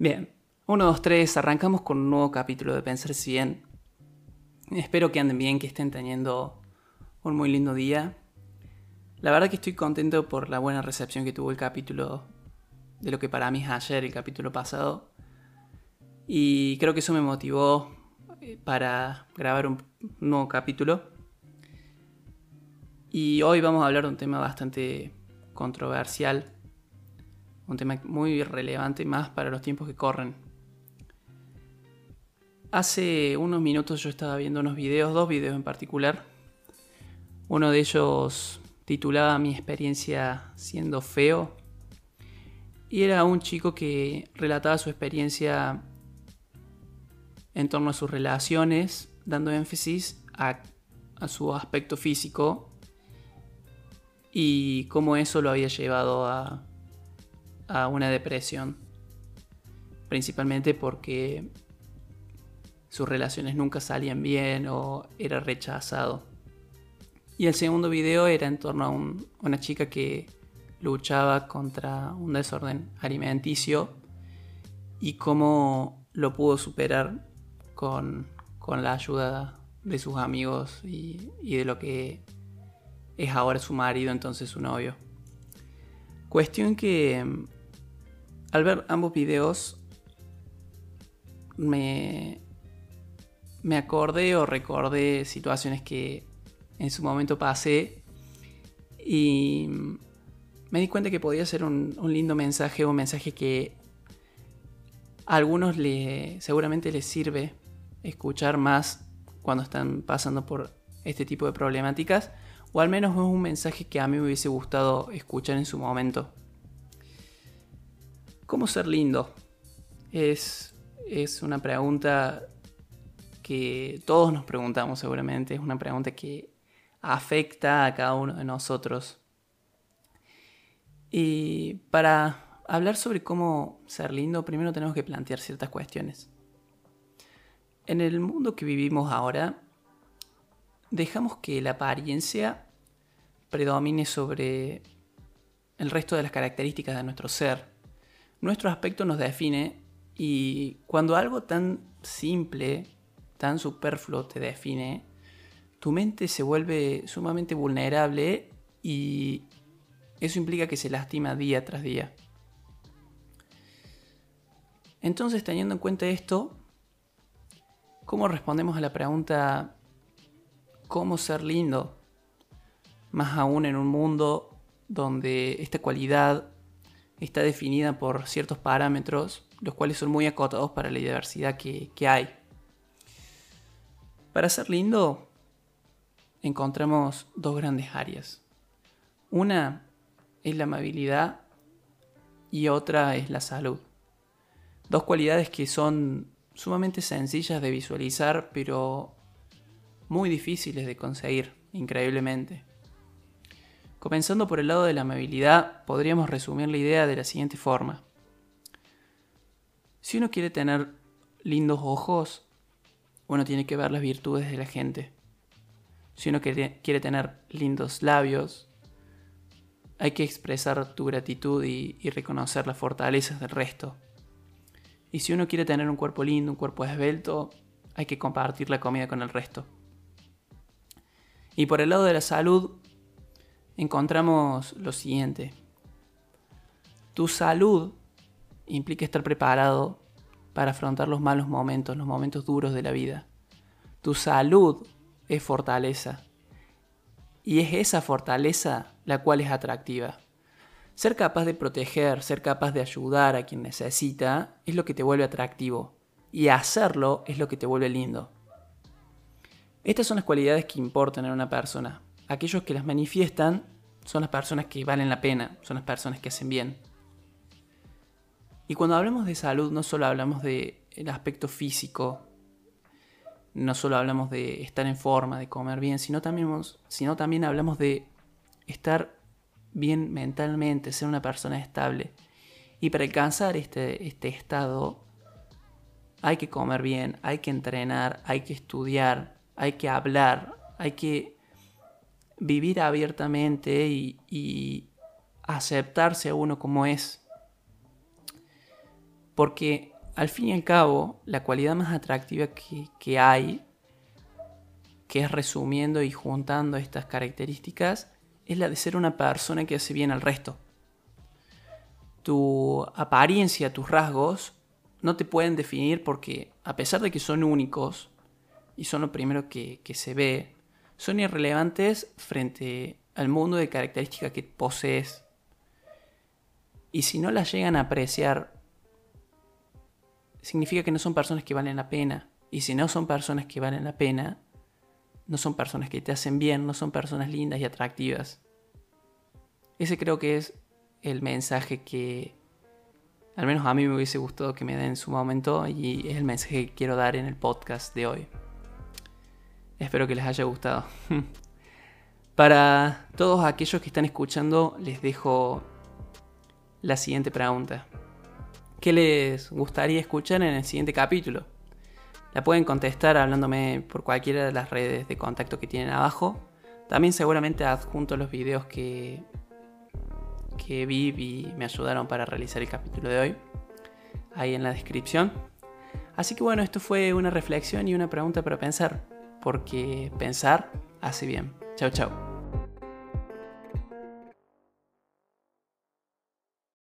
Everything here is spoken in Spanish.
Bien, 1, 2, 3, arrancamos con un nuevo capítulo de Pensar si bien. Espero que anden bien, que estén teniendo un muy lindo día. La verdad que estoy contento por la buena recepción que tuvo el capítulo de lo que para mí es ayer, el capítulo pasado. Y creo que eso me motivó eh, para grabar un nuevo capítulo. Y hoy vamos a hablar de un tema bastante controversial un tema muy relevante más para los tiempos que corren. Hace unos minutos yo estaba viendo unos videos, dos videos en particular. Uno de ellos titulaba Mi experiencia siendo feo. Y era un chico que relataba su experiencia en torno a sus relaciones, dando énfasis a, su aspecto físico y cómo eso lo había llevado a a una depresión. Principalmente porque sus relaciones nunca salían bien o era rechazado. Y el segundo video era en torno a una chica que luchaba contra un desorden alimenticio y cómo lo pudo superar con, la ayuda de sus amigos y, y de lo que es ahora su marido, entonces su novio. Cuestión que al ver ambos videos, me, me acordé o recordé situaciones que en su momento pasé y me di cuenta que podía ser un, lindo mensaje, un mensaje que a algunos le, seguramente les sirve escuchar más cuando están pasando por este tipo de problemáticas, o al menos es un mensaje que a mí me hubiese gustado escuchar en su momento. ¿Cómo ser lindo? Es, es una pregunta que todos nos preguntamos seguramente, es una pregunta que afecta a cada uno de nosotros. Y para hablar sobre cómo ser lindo, primero tenemos que plantear ciertas cuestiones. En el mundo que vivimos ahora, dejamos que la apariencia predomine sobre el resto de las características de nuestro ser nuestro aspecto nos define y cuando algo tan simple, tan superfluo te define, tu mente se vuelve sumamente vulnerable y eso implica que se lastima día tras día. Entonces, teniendo en cuenta esto, ¿cómo respondemos a la pregunta ¿cómo ser lindo? Más aún en un mundo donde esta cualidad está definida por ciertos parámetros, los cuales son muy acotados para la diversidad que, hay. Para ser lindo, encontramos dos grandes áreas. Una es la amabilidad y otra es la salud. Dos cualidades que son sumamente sencillas de visualizar, pero muy difíciles de conseguir, increíblemente. Comenzando por el lado de la amabilidad, podríamos resumir la idea de la siguiente forma. Si uno quiere tener lindos ojos, uno tiene que ver las virtudes de la gente. Si uno quiere, tener lindos labios, hay que expresar tu gratitud y, reconocer las fortalezas del resto. Y si uno quiere tener un cuerpo lindo, un cuerpo esbelto, hay que compartir la comida con el resto. Y por el lado de la salud, encontramos lo siguiente. Tu salud implica estar preparado para afrontar los malos momentos, los momentos duros de la vida. Tu salud es fortaleza. Y es esa fortaleza la cual es atractiva. Ser capaz de proteger, ser capaz de ayudar a quien necesita es lo que te vuelve atractivo. Y hacerlo es lo que te vuelve lindo. Estas son las cualidades que importan en una persona aquellos que las manifiestan son las personas que valen la pena, son las personas que hacen bien. Y cuando hablamos de salud no solo hablamos del aspecto físico, no solo hablamos de estar en forma, de comer bien, sino también, sino también hablamos de estar bien mentalmente, ser una persona estable. Y para alcanzar este, este estado hay que comer bien, hay que entrenar, hay que estudiar, hay que hablar, hay que vivir abiertamente y, aceptarse a uno como es. Porque al fin y al cabo, la cualidad más atractiva que, que hay, que es resumiendo y juntando estas características, es la de ser una persona que hace bien al resto. Tu apariencia, tus rasgos, no te pueden definir porque, a pesar de que son únicos, y son lo primero que, que se ve, son irrelevantes frente al mundo de características que posees. Y si no las llegan a apreciar, significa que no son personas que valen la pena. Y si no son personas que valen la pena, no son personas que te hacen bien, no son personas lindas y atractivas. Ese creo que es el mensaje que al menos a mí me hubiese gustado que me den en su momento y es el mensaje que quiero dar en el podcast de hoy. Espero que les haya gustado. Para todos aquellos que están escuchando, les dejo la siguiente pregunta. ¿Qué les gustaría escuchar en el siguiente capítulo? La pueden contestar hablándome por cualquiera de las redes de contacto que tienen abajo. También seguramente adjunto los videos que, que vi y me ayudaron para realizar el capítulo de hoy. Ahí en la descripción. Así que bueno, esto fue una reflexión y una pregunta para pensar. Porque pensar hace bien. Chao, chao.